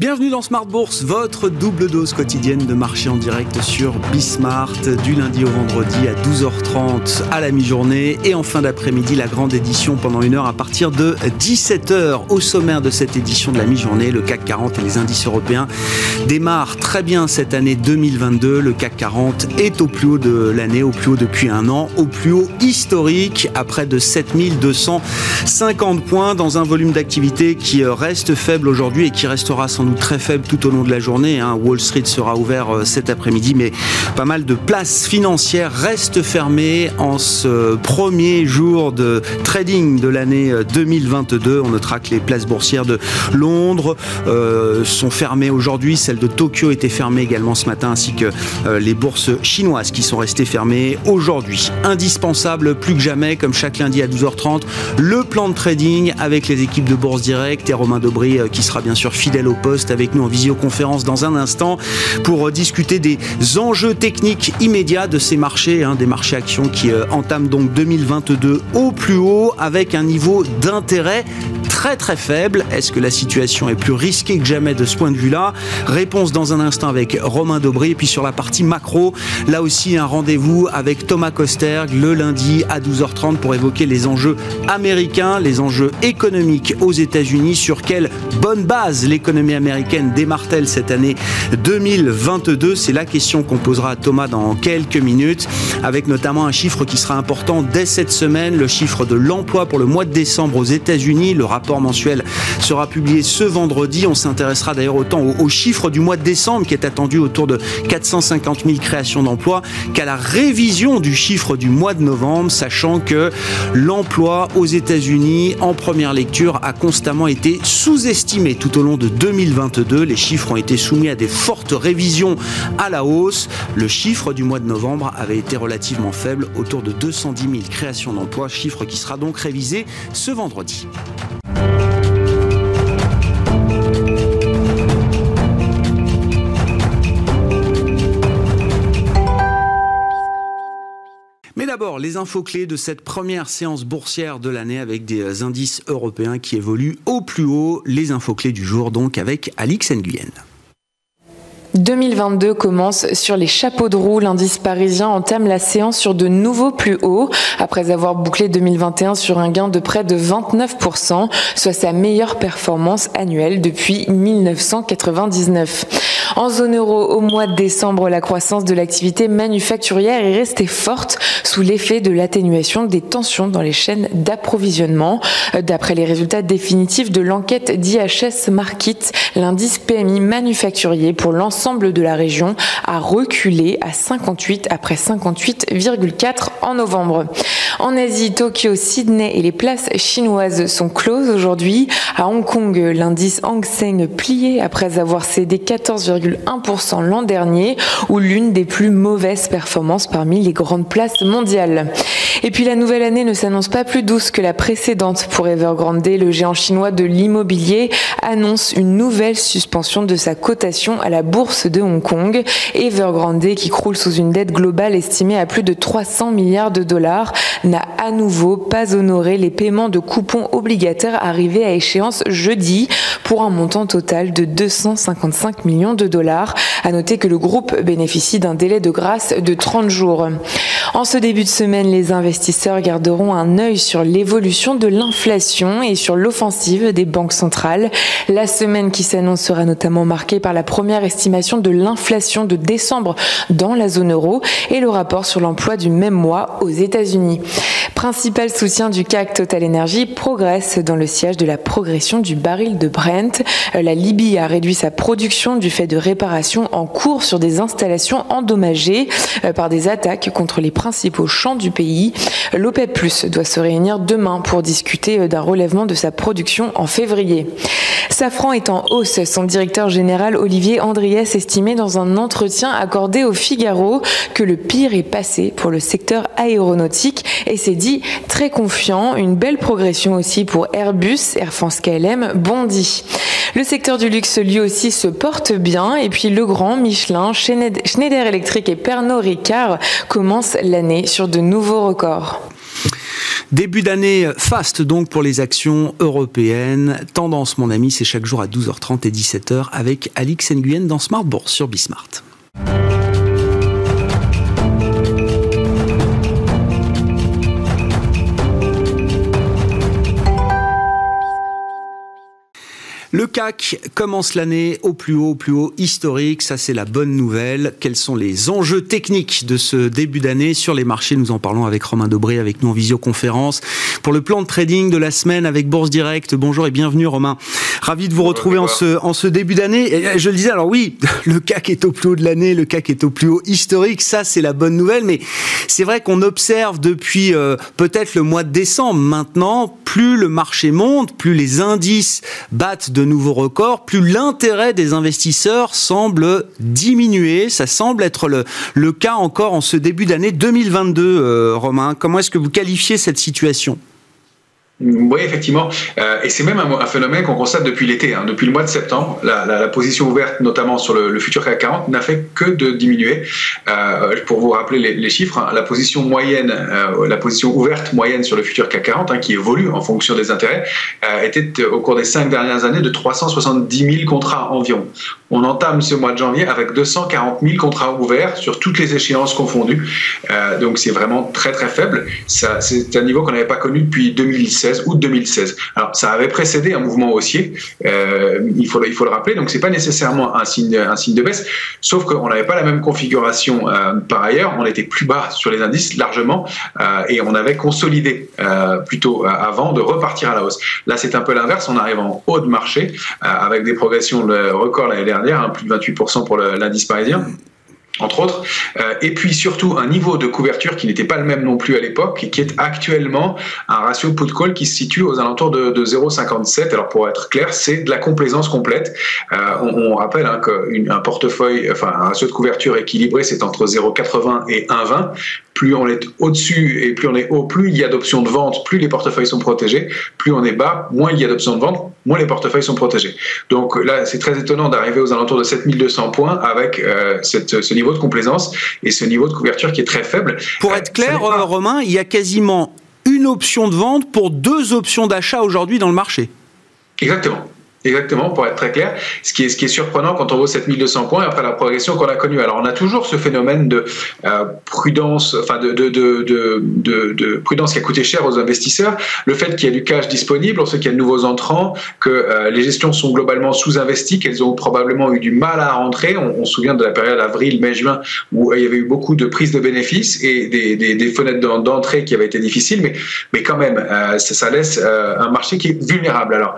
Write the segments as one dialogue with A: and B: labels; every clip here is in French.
A: Bienvenue dans Smart Bourse, votre double dose quotidienne de marché en direct sur Bismart du lundi au vendredi à 12h30 à la mi-journée et en fin d'après-midi la grande édition pendant une heure à partir de 17h. Au sommaire de cette édition de la mi-journée, le CAC 40 et les indices européens démarrent très bien cette année 2022. Le CAC 40 est au plus haut de l'année, au plus haut depuis un an, au plus haut historique à près de 7250 points dans un volume d'activité qui reste faible aujourd'hui et qui restera sans très faible tout au long de la journée. Hein. Wall Street sera ouvert euh, cet après-midi, mais pas mal de places financières restent fermées en ce premier jour de trading de l'année 2022. Euh, On notera que les places boursières de Londres euh, sont fermées aujourd'hui. Celle de Tokyo était fermée également ce matin, ainsi que les bourses chinoises qui sont restées fermées aujourd'hui. Indispensable plus que jamais, comme chaque lundi à 12h30, le plan de trading avec les équipes de Bourse Direct et Romain Dobry qui sera bien sûr fidèle au poste avec nous en visioconférence dans un instant pour discuter des enjeux techniques immédiats de ces marchés, hein, des marchés actions qui euh, entament donc 2022 au plus haut avec un niveau d'intérêt très très faible. Est-ce que la situation est plus risquée que jamais de ce point de vue-là? Réponse dans un instant avec Romain Dobry. Et puis sur la partie macro, là aussi un rendez-vous avec Thomas Kosterg le lundi à 12h30 pour évoquer les enjeux américains, les enjeux économiques aux États-Unis. Sur quelle bonne base l'économie américaine démarre-t-elle cette année 2022 C'est la question qu'on posera à Thomas dans quelques minutes, avec notamment un chiffre qui sera important dès cette semaine, le chiffre de l'emploi pour le mois de décembre aux États-Unis. Le rapport mensuel sera publié ce vendredi. On s'intéressera d'ailleurs autant aux, chiffres du mois de décembre qui est attendu autour de 450 000 créations d'emplois qu'à la révision du chiffre du mois de novembre, sachant que l'emploi aux États-Unis en première lecture a constamment été sous-estimé tout au long de 2022. Les chiffres ont été soumis à des fortes révisions à la hausse. Le chiffre du mois de novembre avait été relativement faible, autour de 210 000 créations d'emplois, chiffre qui sera donc révisé ce vendredi. D'abord, les infos clés de cette première séance boursière de l'année avec des indices européens qui évoluent au plus haut. Les infos clés du jour donc avec Alix Nguyen.
B: 2022 commence sur les chapeaux de roue. L'indice parisien entame la séance sur de nouveaux plus hauts après avoir bouclé 2021 sur un gain de près de 29%, soit sa meilleure performance annuelle depuis 1999. En zone euro, au mois de décembre, la croissance de l'activité manufacturière est restée forte sous l'effet de l'atténuation des tensions dans les chaînes d'approvisionnement. D'après les résultats définitifs de l'enquête d'IHS Market, l'indice PMI manufacturier pour l'ensemble de la région a reculé à 58 après 58,4 en novembre. En Asie, Tokyo, Sydney et les places chinoises sont closes aujourd'hui. À Hong Kong, l'indice Hang Seng plié après avoir cédé 14, 1% l'an dernier, ou l'une des plus mauvaises performances parmi les grandes places mondiales. Et puis la nouvelle année ne s'annonce pas plus douce que la précédente pour Evergrande. Le géant chinois de l'immobilier annonce une nouvelle suspension de sa cotation à la bourse de Hong Kong. Evergrande, qui croule sous une dette globale estimée à plus de 300 milliards de dollars, n'a à nouveau pas honoré les paiements de coupons obligataires arrivés à échéance jeudi pour un montant total de 255 millions de dollars. À noter que le groupe bénéficie d'un délai de grâce de 30 jours. En ce début de semaine, les investisseurs garderont un œil sur l'évolution de l'inflation et sur l'offensive des banques centrales. La semaine qui s'annonce sera notamment marquée par la première estimation de l'inflation de décembre dans la zone euro et le rapport sur l'emploi du même mois aux États-Unis. Principal soutien du CAC Total Energy progresse dans le siège de la progression du baril de Brent. La Libye a réduit sa production du fait de réparations en cours sur des installations endommagées euh, par des attaques contre les principaux champs du pays. L'OPEP Plus doit se réunir demain pour discuter euh, d'un relèvement de sa production en février. Safran est en hausse. Son directeur général Olivier Andriès estimait dans un entretien accordé au Figaro que le pire est passé pour le secteur aéronautique et s'est dit très confiant. Une belle progression aussi pour Airbus, Air France KLM, Bondy. Le secteur du luxe lui aussi se porte bien et puis Legrand, Michelin, Schneider Electric et Pernod Ricard commencent l'année sur de nouveaux records.
A: Début d'année fast donc pour les actions européennes. Tendance, mon ami, c'est chaque jour à 12h30 et 17h avec Alix Nguyen dans Smart Bourse sur Bismart. Le CAC commence l'année au plus haut, au plus haut historique. Ça, c'est la bonne nouvelle. Quels sont les enjeux techniques de ce début d'année sur les marchés? Nous en parlons avec Romain Dobré, avec nous en visioconférence. Pour le plan de trading de la semaine avec Bourse Direct. Bonjour et bienvenue, Romain. Ravi de vous retrouver en ce, en ce début d'année. Je le disais, alors oui, le CAC est au plus haut de l'année, le CAC est au plus haut historique. Ça, c'est la bonne nouvelle. Mais c'est vrai qu'on observe depuis euh, peut-être le mois de décembre maintenant, plus le marché monte, plus les indices battent de nouveaux records, plus l'intérêt des investisseurs semble diminuer. Ça semble être le, le cas encore en ce début d'année 2022, euh, Romain. Comment est-ce que vous qualifiez cette situation?
C: Oui, effectivement. Euh, et c'est même un, phénomène qu'on constate depuis l'été. Hein. Depuis le mois de septembre, la, position ouverte, notamment sur le, futur CAC 40, n'a fait que de diminuer. Euh, pour vous rappeler les, chiffres, hein, la position moyenne, euh, la position ouverte moyenne sur le futur CAC 40, hein, qui évolue en fonction des intérêts, était au cours des cinq dernières années de 370 000 contrats environ. On entame ce mois de janvier avec 240 000 contrats ouverts sur toutes les échéances confondues. Donc c'est vraiment très très faible. C'est un niveau qu'on n'avait pas connu depuis 2016, août 2016. Alors ça avait précédé un mouvement haussier, euh, il, faut, le rappeler. Donc c'est pas nécessairement un signe, de baisse, sauf qu'on n'avait pas la même configuration euh, par ailleurs. On était plus bas sur les indices largement euh, et on avait consolidé plutôt avant de repartir à la hausse. Là c'est un peu l'inverse. On arrive en haut de marché avec des progressions record l'année dernière Hein, plus de 28% pour l'indice parisien entre autres, euh, et puis surtout un niveau de couverture qui n'était pas le même non plus à l'époque et qui est actuellement un ratio put-call qui se situe aux alentours de, de 0,57. Alors pour être clair, c'est de la complaisance complète. Euh, on, on, rappelle hein, qu'un portefeuille, enfin un ratio de couverture équilibré, c'est entre 0,80 et 1,20 plus on est au-dessus et plus on est haut, plus il y a d'options de vente, plus les portefeuilles sont protégés, plus on est bas, moins il y a d'options de vente, moins les portefeuilles sont protégés. Donc là, c'est très étonnant d'arriver aux alentours de 7200 points avec euh, cette, ce niveau de complaisance et ce niveau de couverture qui est très faible.
A: Pour être clair, euh, Romain, il y a quasiment une option de vente pour deux options d'achat aujourd'hui dans le marché.
C: Exactement. Exactement, pour être très clair. Ce qui est, surprenant quand on voit 7200 points après la progression qu'on a connue. Alors, on a toujours ce phénomène de euh, prudence, enfin de, de, de, de, de prudence qui a coûté cher aux investisseurs. Le fait qu'il y ait du cash disponible, on sait qu'il y a de nouveaux entrants, que euh, les gestions sont globalement sous-investies, qu'elles ont probablement eu du mal à rentrer. On, se souvient de la période avril, mai, juin, où il y avait eu beaucoup de prises de bénéfices et des, fenêtres d'entrée qui avaient été difficiles, mais, quand même, euh, ça, ça, laisse un marché qui est vulnérable. Alors,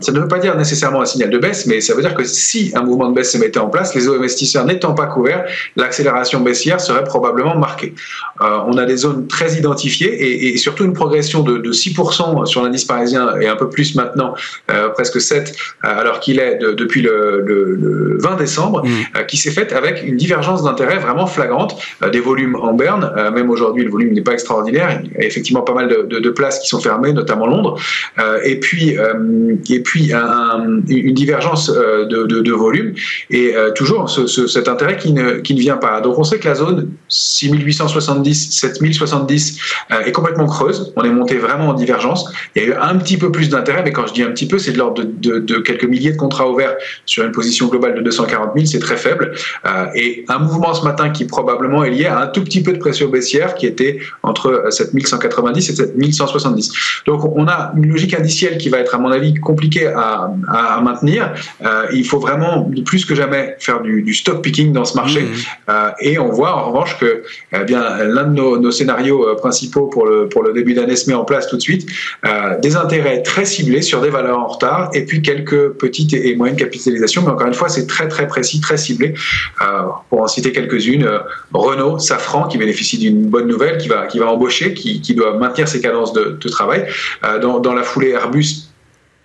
C: ça ne veut pas dire nécessairement un signal de baisse, mais ça veut dire que si un mouvement de baisse se mettait en place, les investisseurs n'étant pas couverts, l'accélération baissière serait probablement marquée. Euh, on a des zones très identifiées et, et surtout une progression de, de 6% sur l'indice parisien et un peu plus maintenant, euh, presque 7, euh, alors qu'il est de, depuis le, le, le, 20 décembre, mmh. Qui s'est faite avec une divergence d'intérêt vraiment flagrante, des volumes en berne, même aujourd'hui le volume n'est pas extraordinaire, il y a effectivement pas mal de, de, de places qui sont fermées, notamment Londres, et puis, et puis un, un, une divergence euh, de, volume et euh, toujours ce, ce, cet intérêt qui ne, qui ne vient pas. Donc on sait que la zone 6870, 7070 euh, est complètement creuse. On est monté vraiment en divergence. Il y a eu un petit peu plus d'intérêt, mais quand je dis un petit peu, c'est de l'ordre de, de, quelques milliers de contrats ouverts sur une position globale de 240 000, c'est très faible. et un mouvement ce matin qui probablement est lié à un tout petit peu de pression baissière qui était entre 7190 et 7170. Donc on a une logique indicielle qui va être à mon avis compliquée à, à, maintenir. Euh, il faut vraiment plus que jamais faire du, du stock picking dans ce marché. Mmh. Euh, et on voit en revanche que eh bien l'un de nos, nos, scénarios euh, principaux pour le, pour le début d'année se met en place tout de suite. Euh, des intérêts très ciblés sur des valeurs en retard et puis quelques petites et, moyennes capitalisations. Mais encore une fois, c'est très très précis, très ciblé. Pour en citer quelques-unes, Renault, Safran qui bénéficie d'une bonne nouvelle, qui va, qui va embaucher, qui, qui doit maintenir ses cadences de, de travail. dans, dans la foulée, Airbus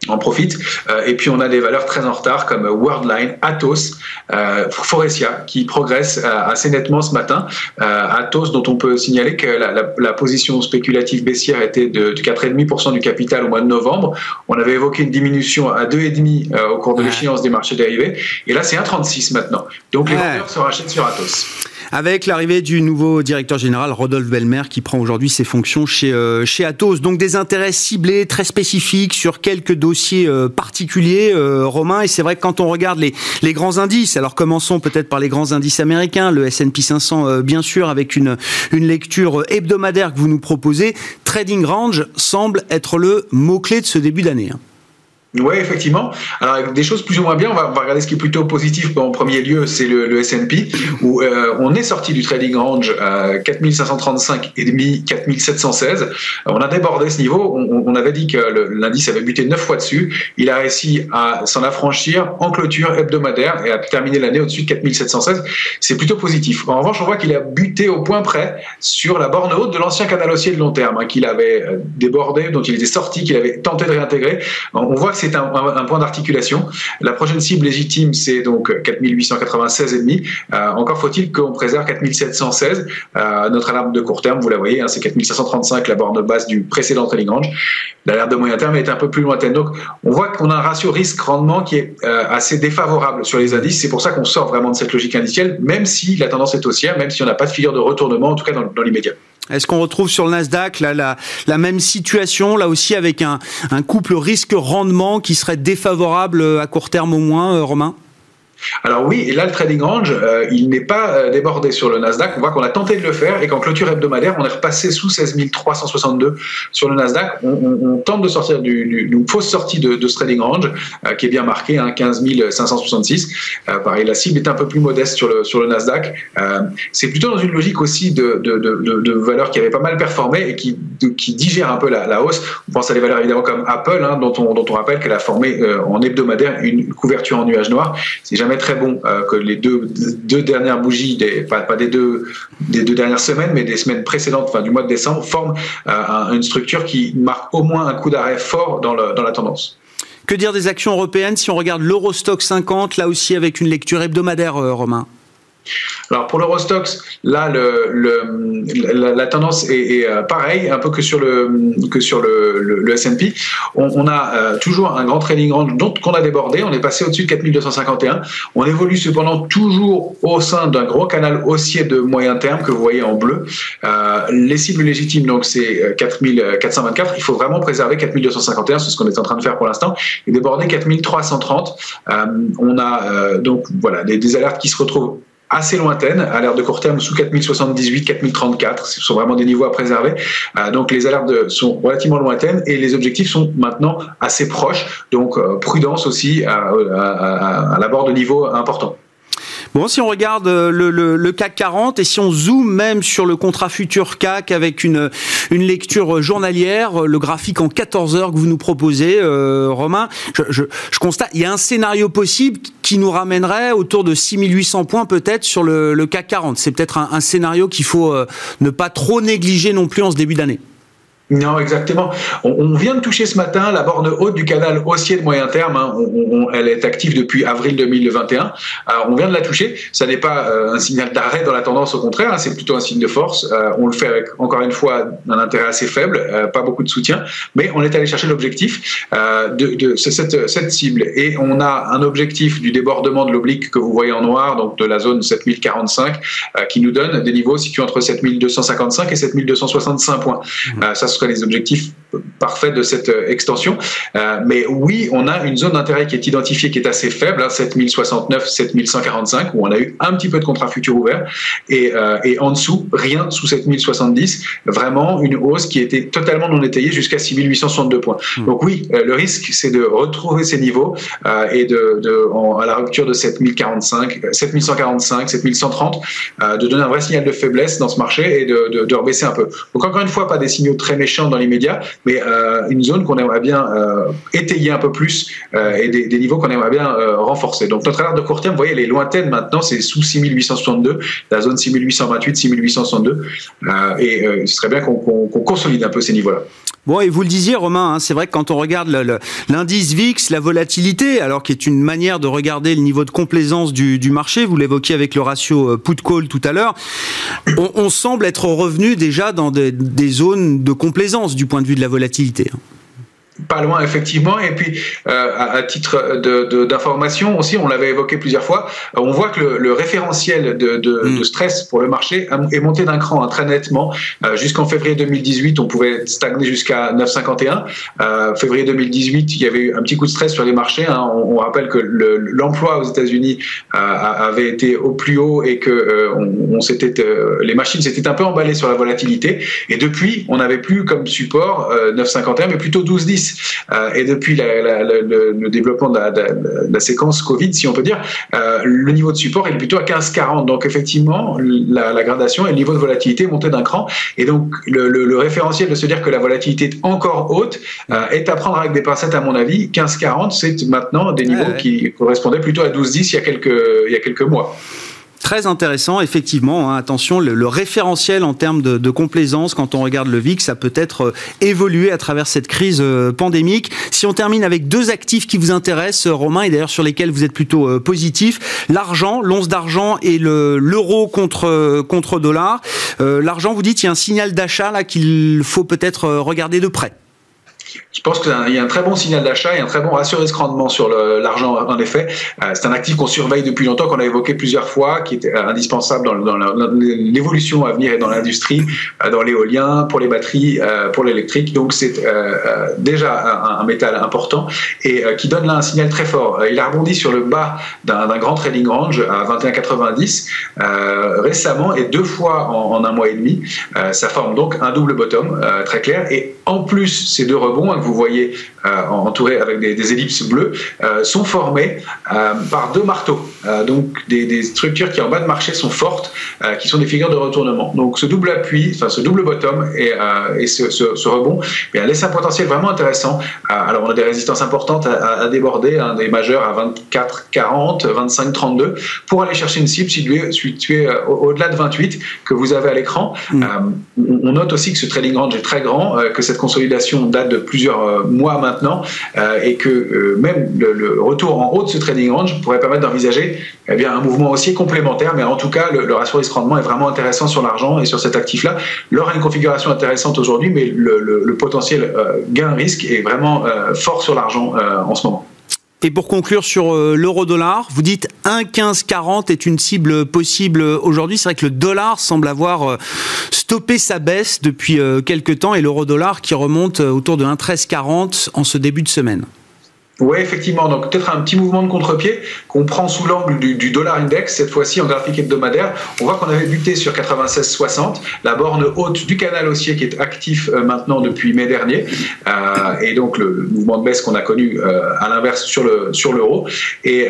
C: en profite. Euh, et puis on a des valeurs très en retard comme Worldline, Atos, euh, Forestia qui progressent euh, assez nettement ce matin. Euh, Atos dont on peut signaler que la, la, la position spéculative baissière était de, de 4,5% du capital au mois de novembre. On avait évoqué une diminution à 2,5 au cours de l'échéance des marchés dérivés. Et là c'est 1,36 maintenant. Donc les vendeurs se rachètent sur Atos.
A: Avec l'arrivée du nouveau directeur général Rodolphe Belmer qui prend aujourd'hui ses fonctions chez, euh, chez Atos. Donc des intérêts ciblés, très spécifiques sur quelques dossiers euh, particuliers, euh, Romain. Et c'est vrai que quand on regarde les, les grands indices, alors commençons peut-être par les grands indices américains, le S&P 500 bien sûr, avec une, une lecture hebdomadaire que vous nous proposez, Trading Range semble être le mot-clé de ce début d'année. Hein.
C: Oui, effectivement. Alors, des choses plus ou moins bien, on va, regarder ce qui est plutôt positif en premier lieu, c'est le, le S&P, où euh, on est sorti du trading range à 4535 et demi, 4716. On a débordé ce niveau. On, avait dit que l'indice avait buté neuf fois dessus. Il a réussi à s'en affranchir en clôture hebdomadaire et à terminer l'année au-dessus de 4716. C'est plutôt positif. En revanche, on voit qu'il a buté au point près sur la borne haute de l'ancien canal haussier de long terme, hein, qu'il avait euh, débordé, dont il était sorti, qu'il avait tenté de réintégrer. On voit que c'est un, point d'articulation. La prochaine cible légitime, c'est donc 4896,5. Euh, encore faut-il qu'on préserve 4716. Euh, notre alarme de court terme, vous la voyez, hein, c'est 4535, la borne basse du précédent trading range. L'alerte de moyen terme est un peu plus lointaine. Donc, on voit qu'on a un ratio risque-rendement qui est euh, assez défavorable sur les indices. C'est pour ça qu'on sort vraiment de cette logique indicielle, même si la tendance est haussière, même si on n'a pas de figure de retournement, en tout cas dans l'immédiat.
A: Est-ce qu'on retrouve sur le Nasdaq la, même situation, là aussi avec un, couple risque-rendement qui serait défavorable à court terme au moins, euh, Romain?
C: Alors oui, et là le trading range, euh, il n'est pas euh, débordé sur le Nasdaq. On voit qu'on a tenté de le faire et qu'en clôture hebdomadaire, on est repassé sous 16 362 sur le Nasdaq. On, tente de sortir d'une fausse sortie de, ce trading range euh, qui est bien marqué, hein, 15 566. pareil, la cible est un peu plus modeste sur le, Nasdaq. C'est plutôt dans une logique aussi de, valeurs qui avaient pas mal performé et qui, qui digèrent un peu la, hausse. On pense à des valeurs évidemment comme Apple, hein, dont, on, rappelle qu'elle a formé en hebdomadaire une couverture en nuage noir. Jamais très bon euh, que les deux, dernières bougies, des, pas, des, deux, des deux dernières semaines, mais des semaines précédentes, du mois de décembre, forment euh, une structure qui marque au moins un coup d'arrêt fort dans, dans la tendance.
A: Que dire des actions européennes si on regarde l'Eurostock 50, là aussi avec une lecture hebdomadaire, euh, Romain?
C: Alors pour l'Eurostox, là la, tendance est, euh, pareille, un peu que sur le que sur le, S&P. On, a euh, toujours un grand trading range dont qu'on a débordé. On est passé au-dessus de 4251. On évolue cependant toujours au sein d'un gros canal haussier de moyen terme que vous voyez en bleu. Euh, les cibles légitimes donc c'est 4424. Il faut vraiment préserver 4251, c'est ce qu'on est en train de faire pour l'instant, et déborder 4330. Euh, on a donc voilà des alertes qui se retrouvent assez lointaine, à de court terme sous 4078, 4034, ce sont vraiment des niveaux à préserver. Euh, donc les alertes sont relativement lointaines et les objectifs sont maintenant assez proches, donc euh, prudence aussi à, à, à l'abord de niveaux importants.
A: Bon, si on regarde euh, le, CAC 40 et si on zoome même sur le contrat futur CAC avec une, une lecture journalière, le graphique en 14 heures que vous nous proposez, euh, Romain, je, constate, il y a un scénario possible qui nous ramènerait autour de 6800 points peut-être sur le, CAC 40. C'est peut-être un, scénario qu'il faut euh, ne pas trop négliger non plus en ce début d'année.
C: Non, exactement. On, vient de toucher ce matin la borne haute du canal haussier de moyen terme. Hein. elle est active depuis avril 2021. Alors, on vient de la toucher. Ça n'est pas euh, un signal d'arrêt dans la tendance, au contraire. Hein. c'est plutôt un signe de force. Euh, on le fait avec, encore une fois, un intérêt assez faible, euh, pas beaucoup de soutien. Mais on est allé chercher l'objectif de, de cette, cette, cible. Et on a un objectif du débordement de l'oblique que vous voyez en noir, donc de la zone 7045, qui nous donne des niveaux situés entre 7255 et 7265 points. Mmh. ça ce les objectifs parfaits de cette euh, extension. Euh, mais oui, on a une zone d'intérêt qui est identifiée, qui est assez faible, hein, 7069, 7145, où on a eu un petit peu de contrat futur ouvert, et, euh, et en dessous, rien sous 7070, vraiment une hausse qui était totalement non étayée jusqu'à 6862 points. Hmm. Donc oui, le risque, c'est de retrouver ces niveaux et de, de à la rupture de 7045, 7145, 7130, de donner un vrai signal de faiblesse dans ce marché et de, de, de rebaisser un peu. Donc encore une fois, pas des signaux très méchants dans l'immédiat, mais euh, une zone qu'on aimerait bien euh, étayer un peu plus euh, et des, niveaux qu'on aimerait bien renforcer. Donc notre alerte de court terme, vous voyez, elle est lointaine maintenant, c'est sous 6862, la zone 6828, 6862, et ce serait bien qu'on consolide un peu ces niveaux-là.
A: Bon, et vous le disiez, Romain, hein, c'est vrai que quand on regarde l'indice VIX, la volatilité, alors qui est une manière de regarder le niveau de complaisance du, marché, vous l'évoquiez avec le ratio put-call tout à l'heure, on, semble être revenu déjà dans des, des zones de complaisance du point de vue de la volatilité.
C: Pas loin effectivement. Et puis, à, titre d'information aussi, on l'avait évoqué plusieurs fois, on voit que le, référentiel de, mm. de, stress pour le marché est monté d'un cran hein, très nettement. Jusqu'en février 2018, on pouvait stagner jusqu'à 9,51. février 2018, il y avait eu un petit coup de stress sur les marchés. Hein. On, rappelle que l'emploi aux États-Unis avait été au plus haut et que on, s'était, les machines s'étaient un peu emballées sur la volatilité. Et depuis, on n'avait plus comme support 9,51, mais plutôt 12,10. Euh, et depuis le, développement de la, séquence Covid, si on peut dire, euh, le niveau de support est plutôt à 15,40. Donc effectivement, la, gradation et le niveau de volatilité est monté d'un cran. Et donc le, référentiel de se dire que la volatilité est encore haute euh, est à prendre avec des pincettes à mon avis. 15,40, c'est maintenant des niveaux qui correspondaient plutôt à 12,10 il y a quelques, il y a quelques mois.
A: Très intéressant, effectivement. Hein, attention, le, référentiel en termes de, complaisance, quand on regarde le VIX, ça peut être euh, évolué à travers cette crise euh, pandémique. Si on termine avec deux actifs qui vous intéressent, euh, Romain, et d'ailleurs sur lesquels vous êtes plutôt positif, l'argent, l'once d'argent et l'euro contre, contre dollar. l'argent, vous dites, il y a un signal d'achat là qu'il faut peut-être regarder de près.
C: Je pense qu'il y a un très bon signal d'achat et un très bon ratio risque-rendement sur l'argent, en effet. Euh, c'est un actif qu'on surveille depuis longtemps, qu'on a évoqué plusieurs fois, qui est euh, indispensable dans, l'évolution à venir et dans l'industrie, euh, dans l'éolien, pour les batteries, pour l'électrique. Donc c'est déjà un, métal important et qui donne là un signal très fort. Il a rebondi sur le bas d'un grand trading range à 21,90 récemment et deux fois en, un mois et demi. ça forme donc un double bottom très clair. Et en plus, ces deux rebonds, hein, vous voyez euh, entourés avec des, ellipses bleues, euh, sont formés euh, par deux marteaux. donc des, structures qui en bas de marché sont fortes, qui sont des figures de retournement. Donc ce double appui, enfin ce double bottom et, et ce, rebond eh laisse un potentiel vraiment intéressant. alors on a des résistances importantes à, déborder, hein, des majeurs à 24, 40, 25, 32, pour aller chercher une cible située, située au-delà de 28 que vous avez à l'écran. Mm. on note aussi que ce trading range est très grand, que cette consolidation date de plusieurs mois maintenant euh, et que euh, même le, retour en haut de ce trading range pourrait permettre d'envisager eh bien, un mouvement aussi complémentaire, mais en tout cas, le, ratio risque-rendement est vraiment intéressant sur l'argent et sur cet actif-là. L'or a une configuration intéressante aujourd'hui, mais le, potentiel euh, gain-risque est vraiment fort sur l'argent en ce moment.
A: Et pour conclure sur euh, l'euro-dollar, vous dites 1,1540 est une cible possible aujourd'hui. C'est vrai que le dollar semble avoir euh, stoppé sa baisse depuis euh, quelques temps et l'euro-dollar qui remonte autour de 1,1340 en ce début de semaine.
C: Oui, effectivement. Donc peut-être un petit mouvement de contre-pied qu'on prend sous l'angle du, dollar index, cette fois-ci en graphique hebdomadaire. On voit qu'on avait buté sur 96,60, la borne haute du canal haussier qui est actif euh, maintenant depuis mai dernier. Euh, et donc le, mouvement de baisse qu'on a connu euh, à l'inverse sur le sur l'euro. Et,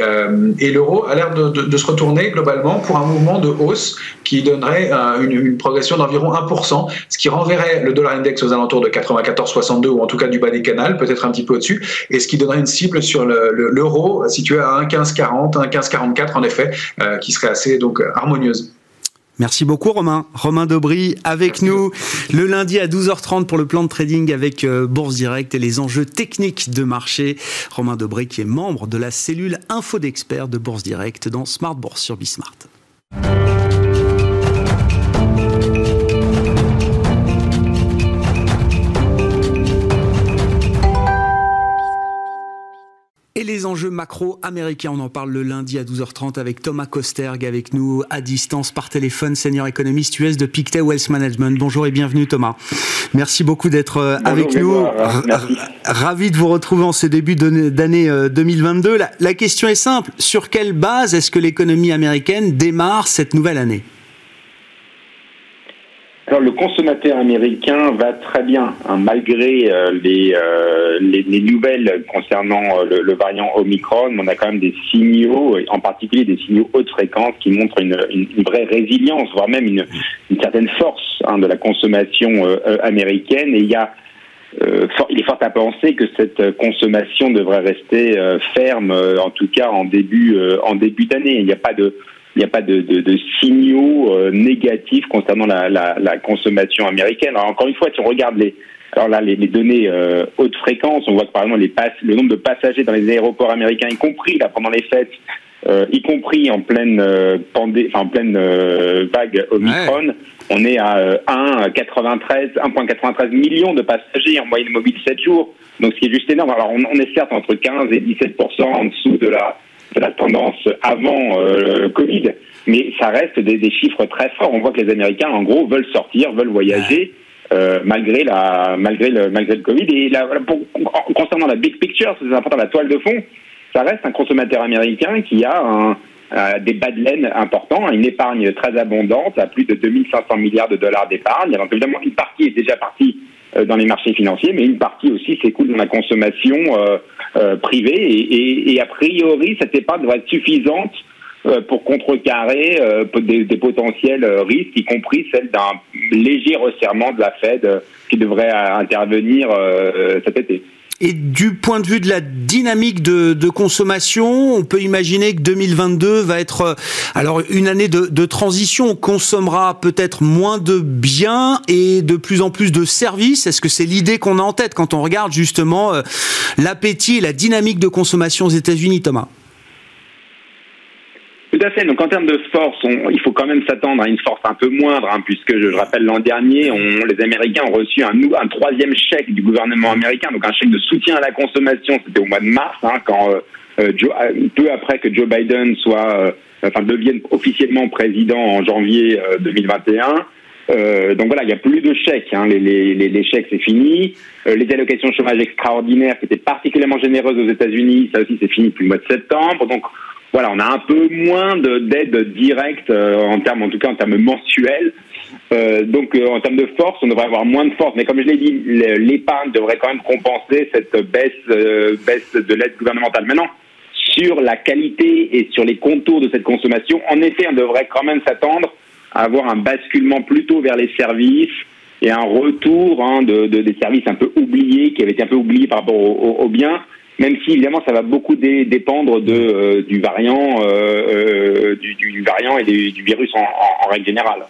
C: et l'euro a l'air de, de, se retourner globalement pour un mouvement de hausse qui donnerait une, une, progression d'environ 1%, ce qui renverrait le dollar index aux alentours de 94,62 ou en tout cas du bas des canals, peut-être un petit peu au-dessus, et ce qui donnerait une cible sur l'euro situé à 1,1540, 1,1544 en effet, euh, qui serait assez donc harmonieuse.
A: Merci beaucoup Romain. Romain Dobry avec nous le lundi à 12h30 pour le plan de trading avec euh, Bourse Direct et les enjeux techniques de marché. Romain Dobry qui est membre de la cellule Info d'experts de Bourse Direct dans Smart Bourse sur Bismart. Et les enjeux macro américains, on en parle le lundi à 12h30 avec Thomas Kosterg avec nous à distance par téléphone, senior économiste US de Pictet Wealth Management. Bonjour et bienvenue Thomas. Merci beaucoup d'être euh, avec nous. Ravi de vous retrouver en ce début d'année 2022. Euh, la, la question est simple, sur quelle base est-ce que l'économie américaine démarre cette nouvelle année?
D: Alors le consommateur américain va très bien, hein, malgré euh, euh, les, les, nouvelles concernant euh, le, variant Omicron. On a quand même des signaux, en particulier des signaux haute fréquence, qui montrent une, une, vraie résilience, voire même une, une certaine force hein, de la consommation américaine. Et il y a il est fort à penser que cette consommation devrait rester ferme, en tout cas en début en début d'année. Il n'y a pas de il n'y a pas de, de, de signaux euh, négatifs concernant la, la, la, consommation américaine. Alors, encore une fois, si on regarde les, alors là, les, les données euh, haute fréquence, on voit que par exemple les pass, le nombre de passagers dans les aéroports américains, y compris là pendant les fêtes, y compris en pleine pandé, enfin en pleine vague Omicron. On est à 1,93 1,93 millions de passagers en moyenne mobile 7 jours. Donc ce qui est juste énorme. Alors on, on est certes entre 15 et 17 en dessous de la de la tendance avant le Covid, mais ça reste des, des, chiffres très forts. On voit que les Américains, en gros, veulent sortir, veulent voyager. Euh, malgré la malgré le malgré le Covid et la, pour, concernant la big picture c'est important la toile de fond ça reste un consommateur américain qui a un, des bas de laine importants, une épargne très abondante, à plus de 2500 milliards de dollars d'épargne. Donc évidemment, une partie est déjà partie euh, dans les marchés financiers, mais une partie aussi s'écoule dans la consommation euh, euh, privée. Et, a priori, cette épargne devrait être suffisante euh, pour contrecarrer euh, des, des, potentiels risques, y compris celle d'un léger resserrement de la Fed qui devrait intervenir cet été.
A: Et du point de vue de la dynamique de, consommation, on peut imaginer que 2022 va être euh, alors une année de, transition. On consommera peut-être moins de biens et de plus en plus de services. Est-ce que c'est l'idée qu'on a en tête quand on regarde justement euh, l'appétit et la dynamique de consommation aux États-Unis, Thomas?
D: Donc en termes de force, il faut quand même s'attendre à une force un peu moindre, hein, puisque je, rappelle l'an dernier, les Américains ont reçu un, troisième chèque du gouvernement américain, donc un chèque de soutien à la consommation. C'était au mois de mars, hein, quand euh, euh euh, peu après que Joe Biden soit, enfin devienne officiellement président en janvier 2021. Euh, donc voilà, il n'y a plus de chèques. Hein. Les, chèques, c'est fini. Les allocations chômage extraordinaires, qui étaient particulièrement généreuses aux États-Unis, ça aussi, c'est fini depuis le mois de septembre. Donc voilà, on a un peu moins d'aide directe euh, en termes, en tout cas en termes mensuels. Euh, donc euh, en termes de force, on devrait avoir moins de force. Mais comme je l'ai dit, l'épargne devrait quand même compenser cette baisse, de l'aide gouvernementale. Maintenant, sur la qualité et sur les contours de cette consommation, en effet, on devrait quand même s'attendre à avoir un basculement plutôt vers les services et un retour hein, de, de, des services un peu oubliés, qui avaient été un peu oubliés par rapport aux biens même si évidemment ça va beaucoup dépendre de, euh, du variant, euh, euh, du, du, variant et du virus en, en, règle générale.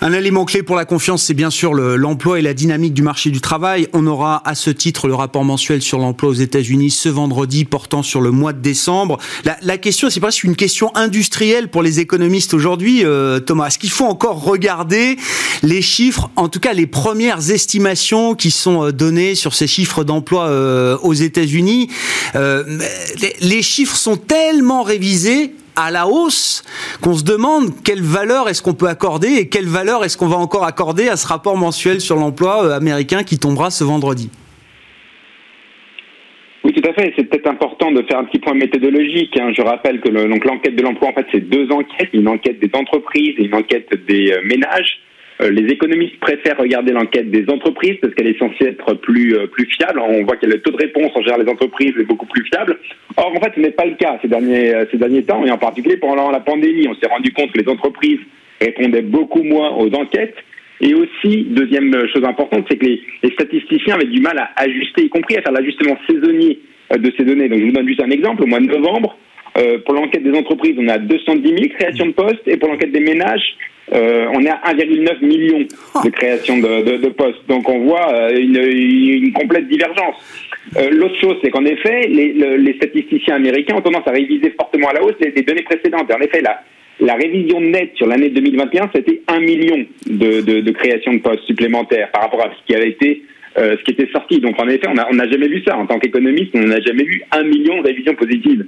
A: Un élément clé pour la confiance, c'est bien sûr l'emploi et la dynamique du marché du travail. On aura à ce titre le rapport mensuel sur l'emploi aux États-Unis ce vendredi portant sur le mois de décembre. La, question, c'est presque une question industrielle pour les économistes aujourd'hui, euh, Thomas. Est-ce qu'il faut encore regarder les chiffres, en tout cas les premières estimations qui sont euh, données sur ces chiffres d'emploi euh, aux États-Unis? Les chiffres sont tellement révisés à la hausse qu'on se demande quelle valeur est-ce qu'on peut accorder et quelle valeur est-ce qu'on va encore accorder à ce rapport mensuel sur l'emploi euh, américain qui tombera ce vendredi.
D: Oui, tout à fait. C'est peut-être important de faire un petit point méthodologique. Hein. Je rappelle que l'enquête de l'emploi, en fait, c'est deux enquêtes, une enquête des entreprises et une enquête des euh, ménages. Euh, les économistes préfèrent regarder l'enquête des entreprises parce qu'elle est censée être plus euh, plus fiable. On voit que le taux de réponse en général des entreprises est beaucoup plus fiable. Or, en fait, ce n'est pas le cas ces derniers euh, ces derniers temps et en particulier pendant la pandémie, on s'est rendu compte que les entreprises répondaient beaucoup moins aux enquêtes. Et aussi, deuxième chose importante, c'est que les, les, statisticiens avaient du mal à ajuster, y compris à faire l'ajustement saisonnier de ces données. Donc, je vous donne juste un exemple. Au mois de novembre, euh, pour l'enquête des entreprises, on a 210 000 créations de postes, et pour l'enquête des ménages, euh, on est à 1,9 million de créations de, de, postes. Donc on voit euh, une, complète divergence. Euh, L'autre chose, c'est qu'en effet, les, statisticiens américains ont tendance à réviser fortement à la hausse les, données précédentes. Et en effet, la, la révision nette sur l'année 2021, c'était 1 million de, de créations de postes supplémentaires par rapport à ce qui avait été euh, ce qui était sorti. Donc en effet, on n'a jamais vu ça. En tant qu'économiste, on n'a jamais vu un million de révisions positives.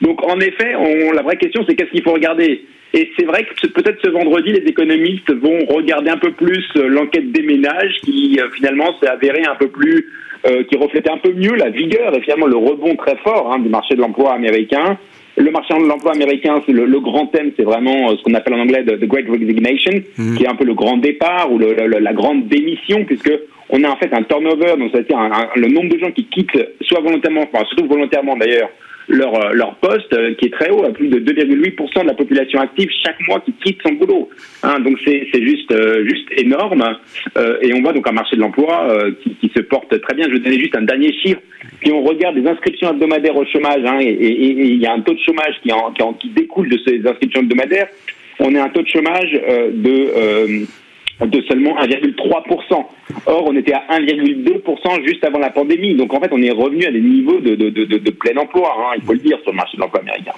D: Donc en effet, on, la vraie question, c'est qu'est-ce qu'il faut regarder? Et c'est vrai que peut-être ce vendredi, les économistes vont regarder un peu plus euh, l'enquête des ménages qui euh, finalement s'est avérée un peu plus, euh, qui reflétait un peu mieux la vigueur et finalement le rebond très fort hein, du marché de l'emploi américain. Le marché de l'emploi américain, c'est le, le, grand thème, c'est vraiment ce qu'on appelle en anglais the, Great Resignation, mmh. qui est un peu le grand départ ou le, le, la grande démission, puisque on a en fait un turnover, donc c'est-à-dire le nombre de gens qui quittent, soit volontairement, enfin surtout volontairement d'ailleurs, leur, euh, leur poste, euh, qui est très haut, à plus de 2,8% de la population active chaque mois qui quitte son boulot. Hein, donc c'est juste, euh, juste énorme. Et on voit donc un marché de l'emploi qui, qui, se porte très bien. Je vais donner juste un dernier chiffre. Si on regarde les inscriptions hebdomadaires au chômage, hein, et il y a un taux de chômage qui, en, qui, en, qui, découle de ces inscriptions hebdomadaires, on est un taux de chômage de de seulement 1,3%. Or, on était à 1,2% juste avant la pandémie. Donc, en fait, on est revenu à des niveaux de, de, de, de plein emploi, hein, il faut le dire, sur le marché de l'emploi américain.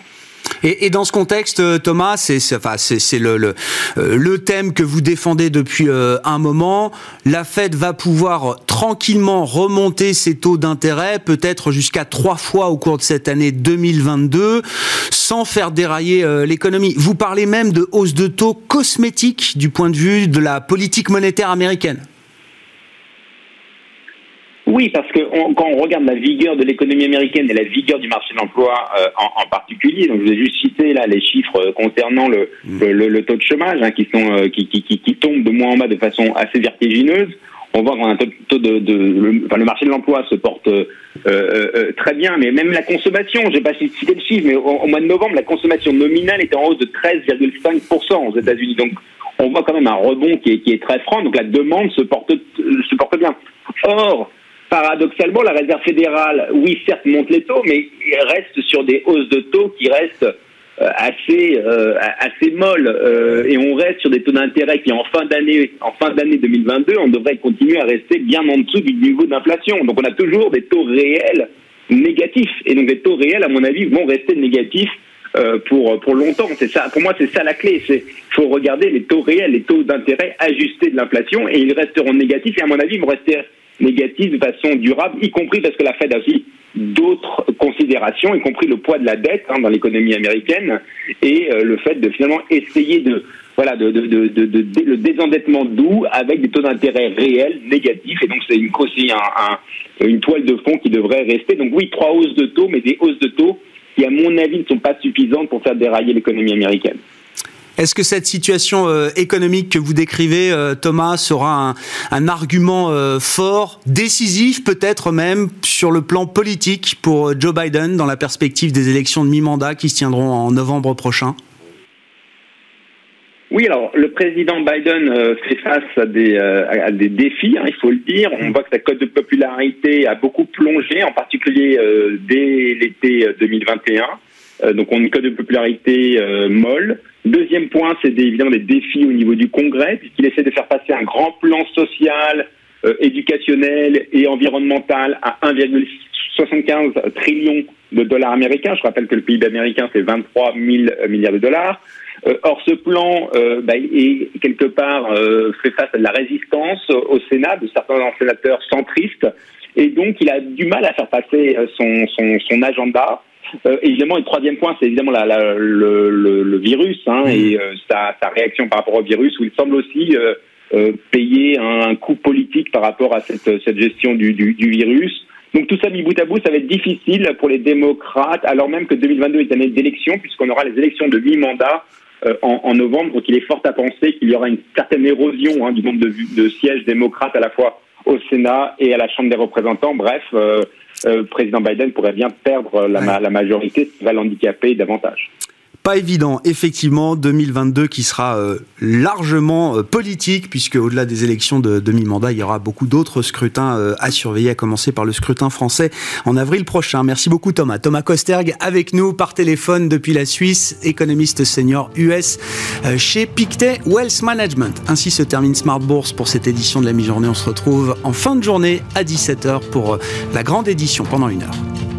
A: Et, dans ce contexte, Thomas, c'est enfin, le, le, le, thème que vous défendez depuis un moment. La Fed va pouvoir tranquillement remonter ses taux d'intérêt, peut-être jusqu'à trois fois au cours de cette année 2022, sans faire dérailler l'économie. Vous parlez même de hausse de taux cosmétique du point de vue de la politique monétaire américaine.
D: Oui, parce que quand on regarde la vigueur de l'économie américaine et la vigueur du marché de l'emploi euh, en, particulier, donc je vous ai juste cité là les chiffres euh, concernant le, mm. le, taux de chômage hein, qui sont euh, qui, qui, qui, tombent de moins en bas de façon assez vertigineuse. On voit qu'on a un taux, de, de le, enfin, le, marché de l'emploi se porte très bien, mais même la consommation, je n'ai pas cité le chiffre, mais au, mois de novembre, la consommation nominale était en hausse de 13,5% aux États-Unis. Donc on voit quand même un rebond qui est, qui est très franc. Donc la demande se porte se porte bien. Or paradoxalement, la Réserve fédérale, oui, certes, monte les taux, mais reste sur des hausses de taux qui restent euh, assez euh, assez molles euh, et on reste sur des taux d'intérêt qui en fin d'année en fin d'année 2022 on devrait continuer à rester bien en dessous du niveau d'inflation. Donc on a toujours des taux réels négatifs et donc les taux réels à mon avis vont rester négatifs pour pour longtemps. C'est ça pour moi c'est ça la clé. C'est faut regarder les taux réels les taux d'intérêt ajustés de l'inflation et ils resteront négatifs et à mon avis ils vont rester négative de façon durable, y compris parce que la Fed a aussi d'autres considérations, y compris le poids de la dette hein, dans l'économie américaine et euh, le fait de finalement essayer de voilà de, le désendettement doux avec des taux d'intérêt réels négatifs et donc c'est une aussi un, une toile de fond qui devrait rester. Donc oui, trois hausses de taux, mais des hausses de taux qui à mon avis ne sont pas suffisantes pour faire dérailler l'économie américaine.
A: Est-ce que cette situation euh, économique que vous décrivez, euh, Thomas, sera un, argument euh, fort, décisif peut-être même sur le plan politique pour Joe Biden dans la perspective des élections de mi-mandat qui se tiendront en novembre prochain?
D: Oui, alors le président Biden fait face à des, défis, hein, il faut le dire. On voit que sa cote de popularité a beaucoup plongé, en particulier dès l'été 2021. Donc on a une cote de popularité molle. Deuxième point, c'est évidemment des défis au niveau du Congrès, puisqu'il essaie de faire passer un grand plan social, euh, éducationnel et environnemental à 1,75 trillion de dollars américains. Je rappelle que le PIB américain, c'est 23 000 milliards de dollars. Euh, or, ce plan euh, bah, est quelque part fait face à de la résistance au Sénat de certains sénateurs centristes, et donc il a du mal à faire passer son, son, son agenda. Euh, évidemment, le troisième point, c'est évidemment la, la, le, le, le, virus hein, et euh, sa, sa, réaction par rapport au virus, où il semble aussi euh, euh payer un, coût politique par rapport à cette, cette gestion du, du, du, virus. Donc tout ça mis bout à bout, ça va être difficile pour les démocrates, alors même que 2022 est année d'élection, puisqu'on aura les élections de mi-mandat en, en, novembre. Donc il est fort à penser qu'il y aura une certaine érosion hein, du nombre de, de sièges démocrates à la fois au Sénat et à la Chambre des représentants. Bref, euh, euh, président Biden pourrait bien perdre la, la majorité, ce qui va l'handicaper davantage.
A: Pas évident, effectivement, 2022 qui sera euh, largement euh, politique, puisque au-delà des élections de demi-mandat, il y aura beaucoup d'autres scrutins euh, à surveiller, à commencer par le scrutin français en avril prochain. Merci beaucoup Thomas. Thomas Kosterg avec nous par téléphone depuis la Suisse, économiste senior US chez Pictet Wealth Management. Ainsi se termine Smart Bourse pour cette édition de la mi-journée. On se retrouve en fin de journée à 17h pour la grande édition pendant une heure.